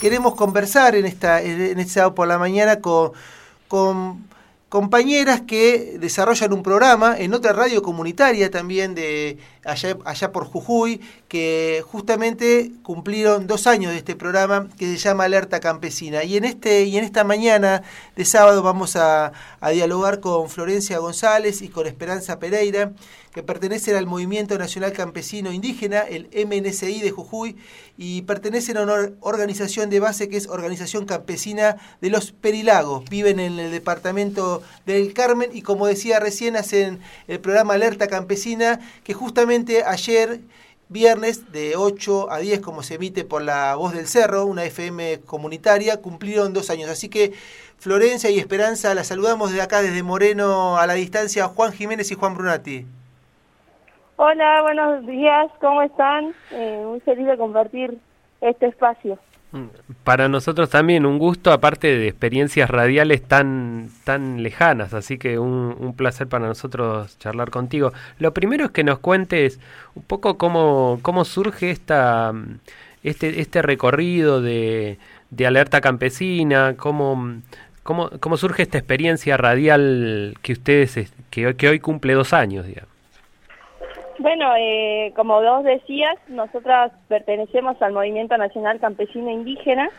queremos conversar en esta en este sábado por la mañana con, con compañeras que desarrollan un programa en otra radio comunitaria también de allá, por Jujuy, que justamente cumplieron dos años de este programa que se llama Alerta Campesina. Y en, este, y en esta mañana de sábado vamos a, a dialogar con Florencia González y con Esperanza Pereira, que pertenecen al Movimiento Nacional Campesino Indígena, el MNCI de Jujuy, y pertenecen a una organización de base que es Organización Campesina de los Perilagos. Viven en el departamento del Carmen y como decía recién hacen el programa Alerta Campesina, que justamente ayer viernes de 8 a 10 como se emite por la Voz del Cerro, una FM comunitaria, cumplieron dos años. Así que Florencia y Esperanza, la saludamos desde acá, desde Moreno a la distancia, Juan Jiménez y Juan Brunati. Hola, buenos días, ¿cómo están? Eh, muy feliz de compartir este espacio. Para nosotros también un gusto, aparte de experiencias radiales tan, tan lejanas, así que un, placer para nosotros charlar contigo. Lo primero es que nos cuentes un poco cómo, cómo surge esta, este, este recorrido de, de alerta campesina, cómo, cómo, cómo surge esta experiencia radial que ustedes, que, que hoy cumple dos años, digamos. Bueno, eh, como vos decías, nosotras pertenecemos al Movimiento Nacional Campesino Indígena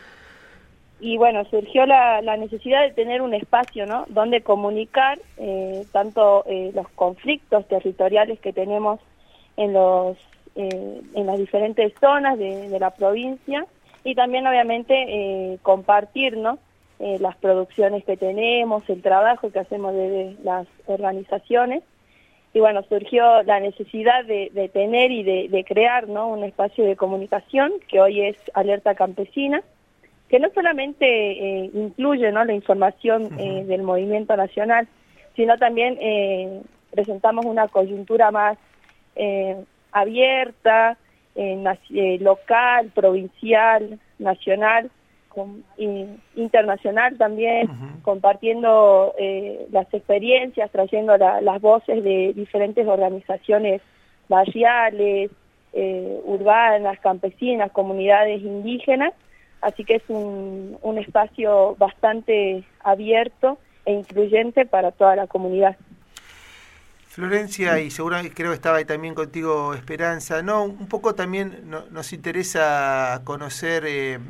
y bueno, surgió la, la necesidad de tener un espacio, ¿no? Donde comunicar eh, tanto eh, los conflictos territoriales que tenemos en los eh, en las diferentes zonas de, la provincia y también obviamente eh, compartir, ¿no? Las producciones que tenemos, el trabajo que hacemos desde las organizaciones y bueno, surgió la necesidad de, de tener y de, de, crear ¿no? un espacio de comunicación que hoy es Alerta Campesina, que no solamente eh, incluye ¿no? la información uh -huh. eh, del movimiento nacional, sino también eh, presentamos una coyuntura más abierta, local, provincial, nacional, con, internacional también, uh -huh. compartiendo eh, las experiencias, trayendo la, las voces de diferentes organizaciones barriales, eh, urbanas, campesinas, comunidades indígenas, así que es un, un espacio bastante abierto e incluyente para toda la comunidad. Florencia, y seguramente creo que estaba ahí también contigo Esperanza, no, un poco también no, nos interesa conocer eh,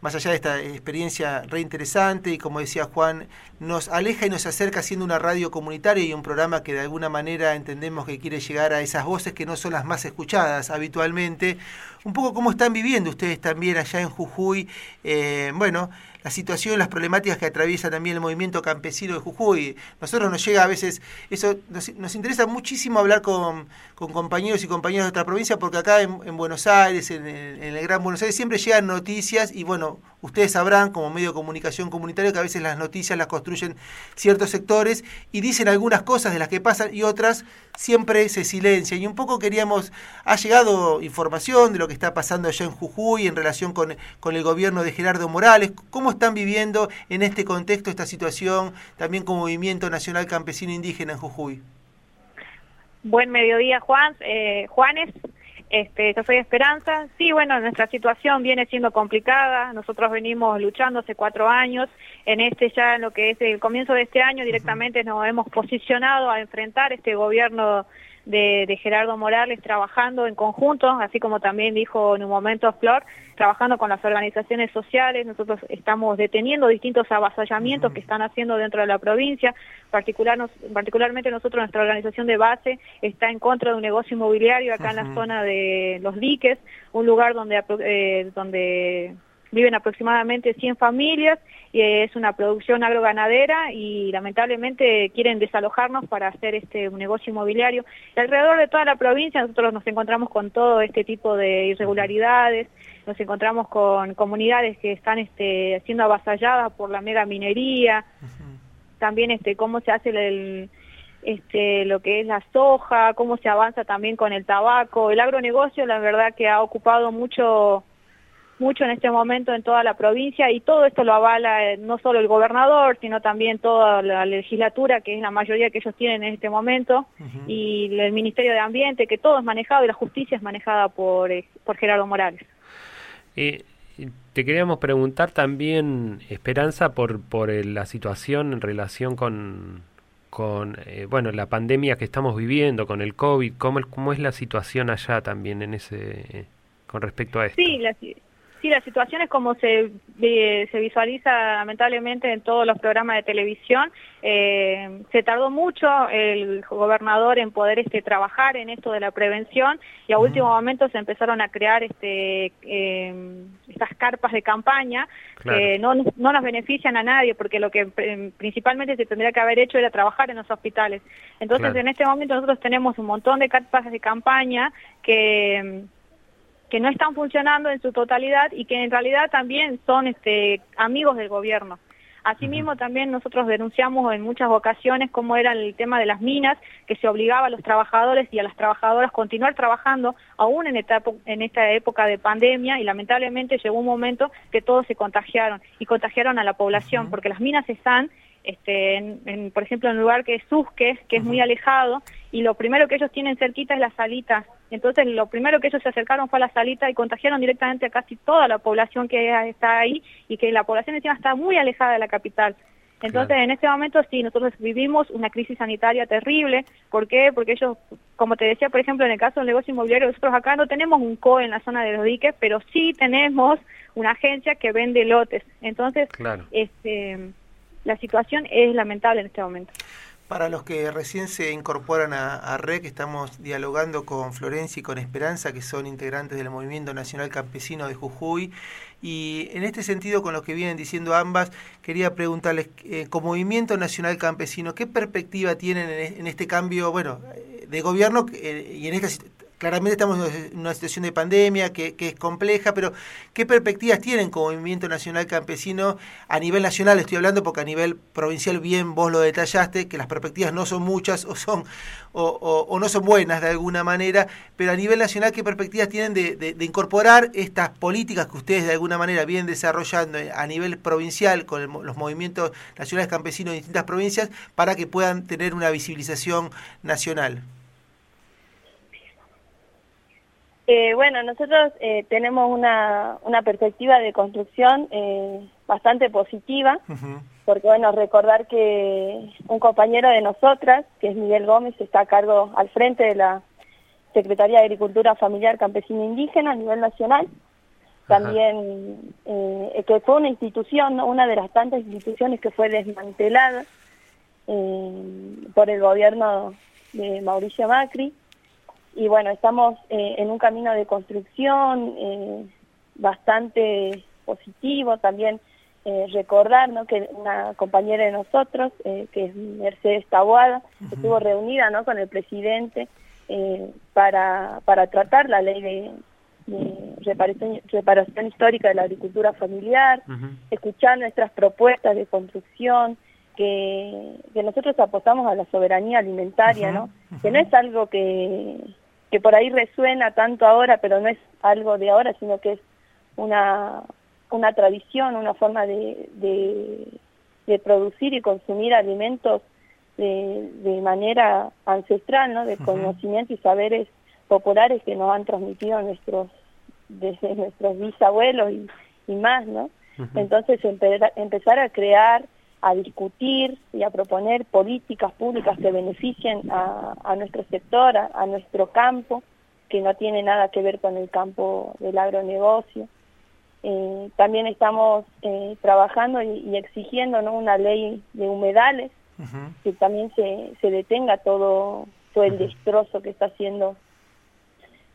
más allá de esta experiencia re interesante y como decía Juan, nos aleja y nos acerca siendo una radio comunitaria y un programa que de alguna manera entendemos que quiere llegar a esas voces que no son las más escuchadas habitualmente. Un poco cómo están viviendo ustedes también allá en Jujuy, eh, bueno, la situación, las problemáticas que atraviesa también el movimiento campesino de Jujuy. Nosotros nos llega a veces, eso nos, nos interesa muchísimo hablar con, con, compañeros y compañeras de otra provincia, porque acá en, en Buenos Aires, en, el Gran Buenos Aires, siempre llegan noticias y bueno, ustedes sabrán como medio de comunicación comunitario que a veces las noticias las construyen ciertos sectores y dicen algunas cosas de las que pasan y otras siempre se silencian. Y un poco queríamos, ha llegado información de lo que está pasando allá en Jujuy en relación con, con el gobierno de Gerardo Morales, cómo están viviendo en este contexto esta situación también como Movimiento Nacional Campesino Indígena en Jujuy. Buen mediodía, Juan. Eh, Juanes, este, yo soy Esperanza. Sí, bueno, nuestra situación viene siendo complicada. Nosotros venimos luchando hace cuatro años. En este ya, en lo que es el comienzo de este año, directamente nos hemos posicionado a enfrentar este gobierno de, de, Gerardo Morales trabajando en conjunto, así como también dijo en un momento Flor, trabajando con las organizaciones sociales, nosotros estamos deteniendo distintos avasallamientos que están haciendo dentro de la provincia, particular, particularmente nosotros, nuestra organización de base está en contra de un negocio inmobiliario acá uh -huh. en la zona de Los Diques, un lugar donde, eh, donde viven aproximadamente 100 familias y es una producción agroganadera y lamentablemente quieren desalojarnos para hacer este un negocio inmobiliario. Alrededor de toda la provincia nosotros nos encontramos con todo este tipo de irregularidades, nos encontramos con comunidades que están este, siendo avasalladas por la mega minería, también este cómo se hace el, este, lo que es la soja, cómo se avanza también con el tabaco, el agronegocio la verdad que ha ocupado mucho mucho en este momento en toda la provincia y todo esto lo avala eh, no solo el gobernador, sino también toda la legislatura, que es la mayoría que ellos tienen en este momento, uh -huh. y el Ministerio de Ambiente, que todo es manejado y la justicia es manejada por, eh, por Gerardo Morales. Eh, te queríamos preguntar también, Esperanza, por, por la situación en relación con, con eh, bueno, la pandemia que estamos viviendo, con el COVID, ¿cómo, cómo es la situación allá también en ese con respecto a esto? Sí, la, Sí, la situación es como se, se visualiza lamentablemente en todos los programas de televisión. Eh, se tardó mucho el gobernador en poder este, trabajar en esto de la prevención y a último momento se empezaron a crear este, eh, estas carpas de campaña que no, no nos benefician a nadie porque lo que eh, principalmente se tendría que haber hecho era trabajar en los hospitales. Entonces en este momento nosotros tenemos un montón de carpas de campaña que que no están funcionando en su totalidad y que en realidad también son este, amigos del gobierno. Asimismo, también nosotros denunciamos en muchas ocasiones cómo era el tema de las minas, que se obligaba a los trabajadores y a las trabajadoras a continuar trabajando aún en esta, en esta época de pandemia y lamentablemente llegó un momento que todos se contagiaron y contagiaron a la población, porque las minas están este, en, por ejemplo, en un lugar que es Susque, que es muy alejado, y lo primero que ellos tienen cerquita es la salita. Entonces, lo primero que ellos se acercaron fue a la salita y contagiaron directamente a casi toda la población que está ahí y que la población encima está muy alejada de la capital. Entonces, en este momento sí, nosotros vivimos una crisis sanitaria terrible. ¿Por qué? Porque ellos, como te decía, por ejemplo, en el caso del negocio inmobiliario, nosotros acá no tenemos un COE en la zona de los diques, pero sí tenemos una agencia que vende lotes. Entonces, este la situación es lamentable en este momento. Para los que recién se incorporan a, REC, estamos dialogando con Florencia y con Esperanza, que son integrantes del Movimiento Nacional Campesino de Jujuy. Y en este sentido, con lo que vienen diciendo ambas, quería preguntarles, eh, como Movimiento Nacional Campesino, ¿qué perspectiva tienen en, este cambio, bueno, de gobierno eh, y en esta claramente estamos en una situación de pandemia que, es compleja, pero ¿qué perspectivas tienen como Movimiento Nacional Campesino a nivel nacional? Estoy hablando porque a nivel provincial bien vos lo detallaste, que las perspectivas no son muchas o son o, no son buenas de alguna manera, pero a nivel nacional, ¿qué perspectivas tienen de, incorporar estas políticas que ustedes de alguna manera vienen desarrollando a nivel provincial con los movimientos nacionales campesinos de distintas provincias para que puedan tener una visibilización nacional? Eh, bueno, nosotros eh, tenemos una, una, perspectiva de construcción eh, bastante positiva, porque bueno, recordar que un compañero de nosotras, que es Miguel Gómez, está a cargo al frente de la Secretaría de Agricultura Familiar Campesina Indígena a nivel nacional, también que fue una institución, una de las tantas instituciones que fue desmantelada por el gobierno de Mauricio Macri, y bueno, estamos eh, en un camino de construcción eh, bastante positivo, también eh, recordar ¿no? que una compañera de nosotros, que es Mercedes Taboada, estuvo reunida ¿no? con el presidente para, para tratar la ley de, reparación, reparación, histórica de la agricultura familiar, escuchar nuestras propuestas de construcción, que, que, nosotros apostamos a la soberanía alimentaria, ¿no? Que no es algo que, que por ahí resuena tanto ahora, pero no es algo de ahora, sino que es una, una tradición, una forma de, de, producir y consumir alimentos de, de manera ancestral, ¿no? de conocimiento y saberes populares que nos han transmitido nuestros desde nuestros bisabuelos y, y más, ¿no? Entonces empezar a crear a discutir y a proponer políticas públicas que beneficien a, nuestro sector, a, nuestro campo, que no tiene nada que ver con el campo del agronegocio. Eh, también estamos eh, trabajando y, exigiendo ¿no? una ley de humedales, que también se, se detenga todo, todo el destrozo que está haciendo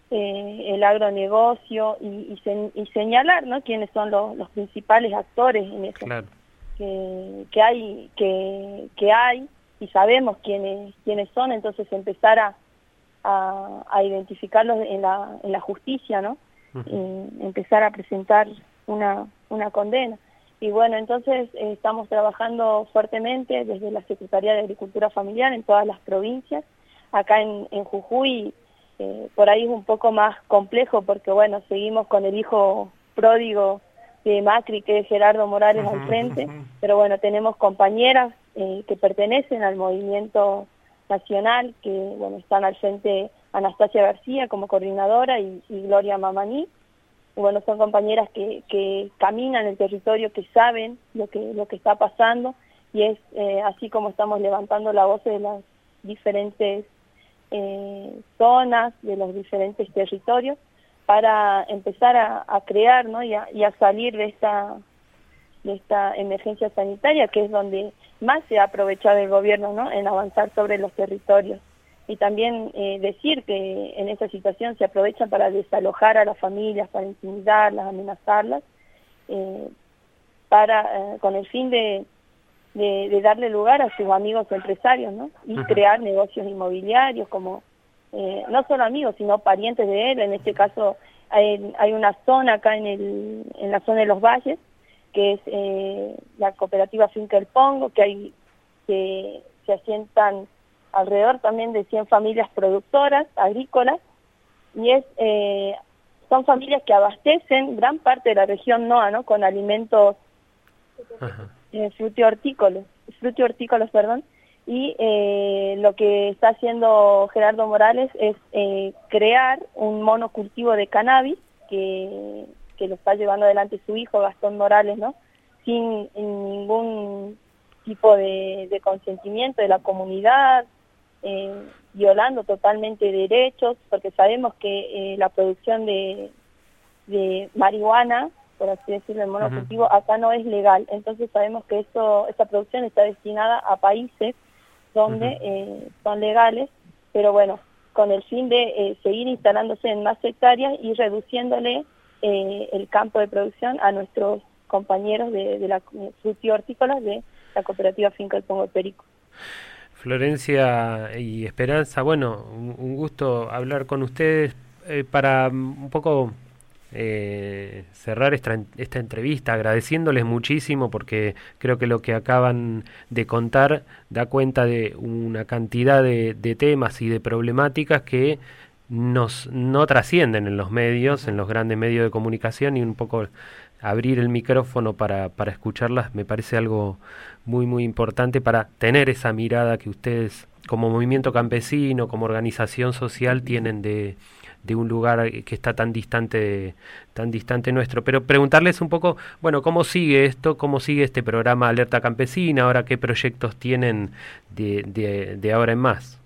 eh, el agronegocio y, y, señalar ¿no? quiénes son los, los principales actores en eso que, hay que, que hay y sabemos quiénes quiénes son entonces empezar a, a, identificarlos en la, en la justicia no y empezar a presentar una, una condena. Y bueno entonces eh, estamos trabajando fuertemente desde la Secretaría de Agricultura Familiar en todas las provincias. Acá en, en Jujuy eh, por ahí es un poco más complejo porque bueno seguimos con el hijo pródigo de Macri, que es Gerardo Morales al frente, pero bueno, tenemos compañeras eh, que pertenecen al movimiento nacional, que bueno, están al frente Anastasia García como coordinadora y, Gloria Mamaní, bueno, son compañeras que, que caminan el territorio, que saben lo que, lo que está pasando. Y es eh, así como estamos levantando la voz de las diferentes eh, zonas, de los diferentes territorios, para empezar a, crear ¿no? y, a, salir de esta, de esta emergencia sanitaria, que es donde más se ha aprovechado el gobierno ¿no? en avanzar sobre los territorios. Y también eh, decir que en esta situación se aprovechan para desalojar a las familias, para intimidarlas, amenazarlas, eh, para, con el fin de de, darle lugar a sus amigos empresarios, ¿no? Y crear negocios inmobiliarios como, eh, no solo amigos, sino parientes de él. En este caso hay, hay una zona acá en, el, en la zona de los valles, que es eh, la cooperativa Finca El Pongo, que hay que se asientan alrededor también de 100 familias productoras agrícolas y es eh, son familias que abastecen gran parte de la región NOA ¿no? con alimentos eh, frutihortícolas, hortícolas perdón, y eh, lo que está haciendo Gerardo Morales es eh, crear un monocultivo de cannabis que, que lo está llevando adelante su hijo Gastón Morales, ¿no? Sin ningún tipo de, consentimiento de la comunidad, eh, violando totalmente derechos, porque sabemos que la producción de, de marihuana por así decirlo, el monocultivo, acá no es legal. Entonces sabemos que esto, esta producción está destinada a países donde eh, son legales, pero bueno, con el fin de eh, seguir instalándose en más hectáreas y reduciéndole eh, el campo de producción a nuestros compañeros de, de la hortícola de la cooperativa Finca del Pongo Perico. Florencia y Esperanza, bueno, un gusto hablar con ustedes para un poco eh, cerrar esta, entrevista agradeciéndoles muchísimo porque creo que lo que acaban de contar da cuenta de una cantidad de, temas y de problemáticas que nos no trascienden en los medios, en los grandes medios de comunicación y un poco abrir el micrófono para, para escucharlas me parece algo muy muy importante para tener esa mirada que ustedes como movimiento campesino, como organización social tienen de, de un lugar que está tan distante, tan distante nuestro. Pero preguntarles un poco, bueno, ¿cómo sigue esto? ¿Cómo sigue este programa Alerta Campesina? Ahora, ¿qué proyectos tienen de, de, ahora en más?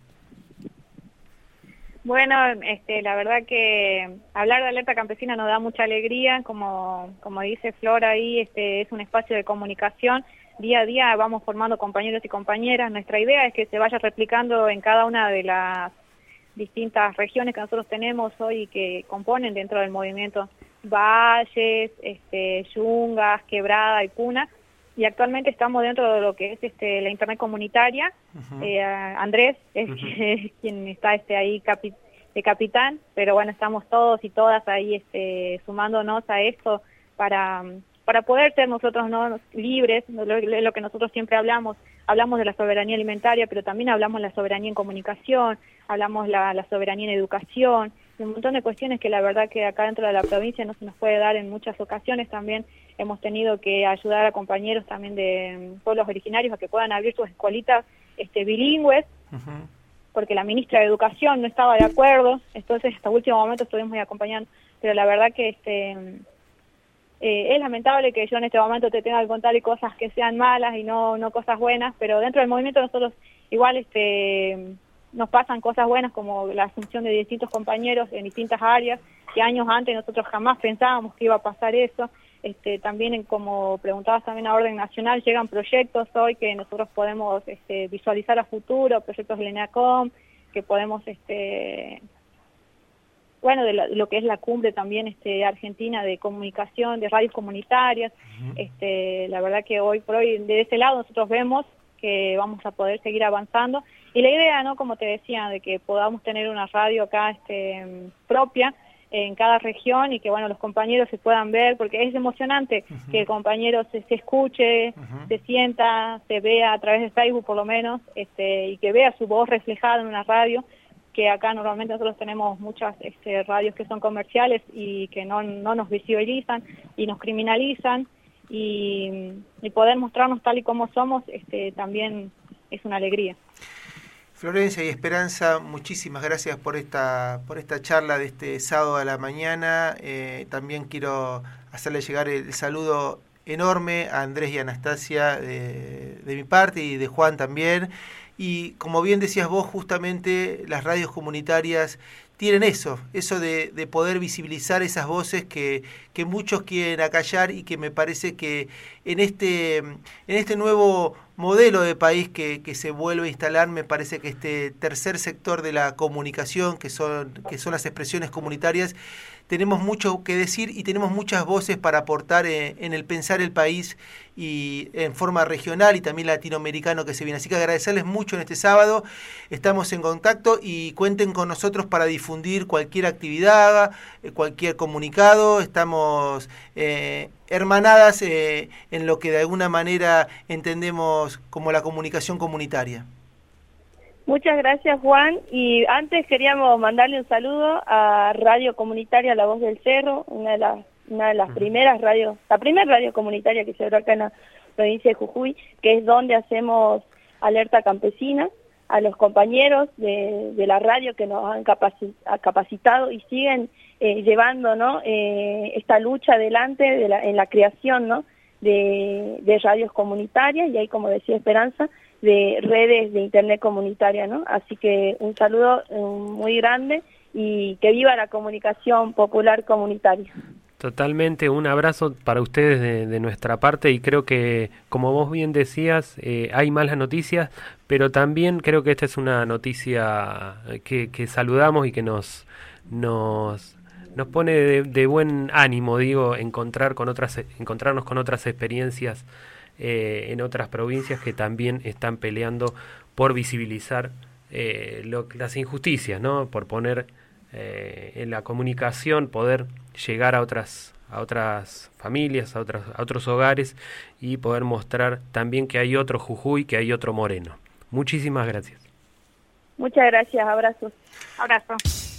Bueno, este, la verdad que hablar de alerta campesina nos da mucha alegría, como, como dice Flor ahí, este, es un espacio de comunicación. Día a día vamos formando compañeros y compañeras. Nuestra idea es que se vaya replicando en cada una de las distintas regiones que nosotros tenemos hoy que componen dentro del movimiento. Valles, este, yungas, quebrada y cuna, y actualmente estamos dentro de lo que es este, la internet comunitaria. Eh, Andrés es quien está este, ahí de capitán, pero bueno, estamos todos y todas ahí este, sumándonos a esto para, para poder ser nosotros ¿no? libres, lo, lo que nosotros siempre hablamos, hablamos de la soberanía alimentaria, pero también hablamos de la soberanía en comunicación, hablamos la, la soberanía en educación, un montón de cuestiones que la verdad que acá dentro de la provincia no se nos puede dar en muchas ocasiones. También hemos tenido que ayudar a compañeros también de mm, pueblos originarios a que puedan abrir sus escuelitas este, bilingües, porque la ministra de Educación no estaba de acuerdo, entonces hasta último momento estuvimos muy acompañando, pero la verdad que este mm, eh, es lamentable que yo en este momento te tenga que contar cosas que sean malas y no, no cosas buenas, pero dentro del movimiento nosotros igual este nos pasan cosas buenas como la asunción de distintos compañeros en distintas áreas que años antes nosotros jamás pensábamos que iba a pasar eso. Este, también, como preguntabas también a orden nacional, llegan proyectos hoy que nosotros podemos este, visualizar a futuro, proyectos de LENACOM, que podemos este, bueno, de, lo que es la cumbre también este, argentina de comunicación, de radios comunitarias. este, la verdad que hoy por hoy, de ese lado, nosotros vemos que vamos a poder seguir avanzando. Y la idea, ¿no? Como te decía, de que podamos tener una radio acá este, propia en cada región y que, bueno, los compañeros se puedan ver, porque es emocionante que el compañero se, escuche, se sienta, se vea a través de Facebook por lo menos, este, y que vea su voz reflejada en una radio que acá normalmente nosotros tenemos muchas este, radios que son comerciales y que no, no nos visibilizan y nos criminalizan y, poder mostrarnos tal y como somos este, también es una alegría. Florencia y Esperanza, muchísimas gracias por esta, por esta charla de este sábado a la mañana. Eh, también quiero hacerle llegar el saludo enorme a Andrés y Anastasia de, de mi parte y de Juan también. Y como bien decías vos, justamente las radios comunitarias tienen eso, eso de, de, poder visibilizar esas voces que, que, muchos quieren acallar y que me parece que en este, en este nuevo modelo de país que, que, se vuelve a instalar, me parece que este tercer sector de la comunicación, que son, que son las expresiones comunitarias, tenemos mucho que decir y tenemos muchas voces para aportar en, en, el pensar el país y en forma regional y también latinoamericano que se viene. Así que agradecerles mucho en este sábado. Estamos en contacto y cuenten con nosotros para difundir cualquier actividad, eh, cualquier comunicado. Estamos eh, hermanadas eh, en lo que de alguna manera entendemos como la comunicación comunitaria. Muchas gracias Juan y antes queríamos mandarle un saludo a Radio Comunitaria La Voz del Cerro, una de las una de las primeras radios, la primera radio comunitaria que se abrió acá en la provincia de Jujuy, que es donde hacemos alerta campesina, a los compañeros de, de la radio que nos han capacitado y siguen eh, llevando ¿no? eh, esta lucha adelante de la, en la creación ¿no? de, de radios comunitarias y hay, como decía Esperanza, de redes de internet comunitaria, ¿no? Así que un saludo eh, muy grande y que viva la comunicación popular comunitaria. Totalmente, un abrazo para ustedes de, nuestra parte y creo que, como vos bien decías, eh, hay malas noticias, pero también creo que esta es una noticia que, que saludamos y que nos, nos, nos pone de, de, buen ánimo, digo, encontrar con otras, encontrarnos con otras experiencias eh, en otras provincias que también están peleando por visibilizar eh, las injusticias, ¿no? Por poner eh, en la comunicación, poder llegar a otras a otras familias, a, otras, a otros hogares y poder mostrar también que hay otro Jujuy, que hay otro Moreno. Muchísimas gracias. Muchas gracias, abrazos. Abrazo.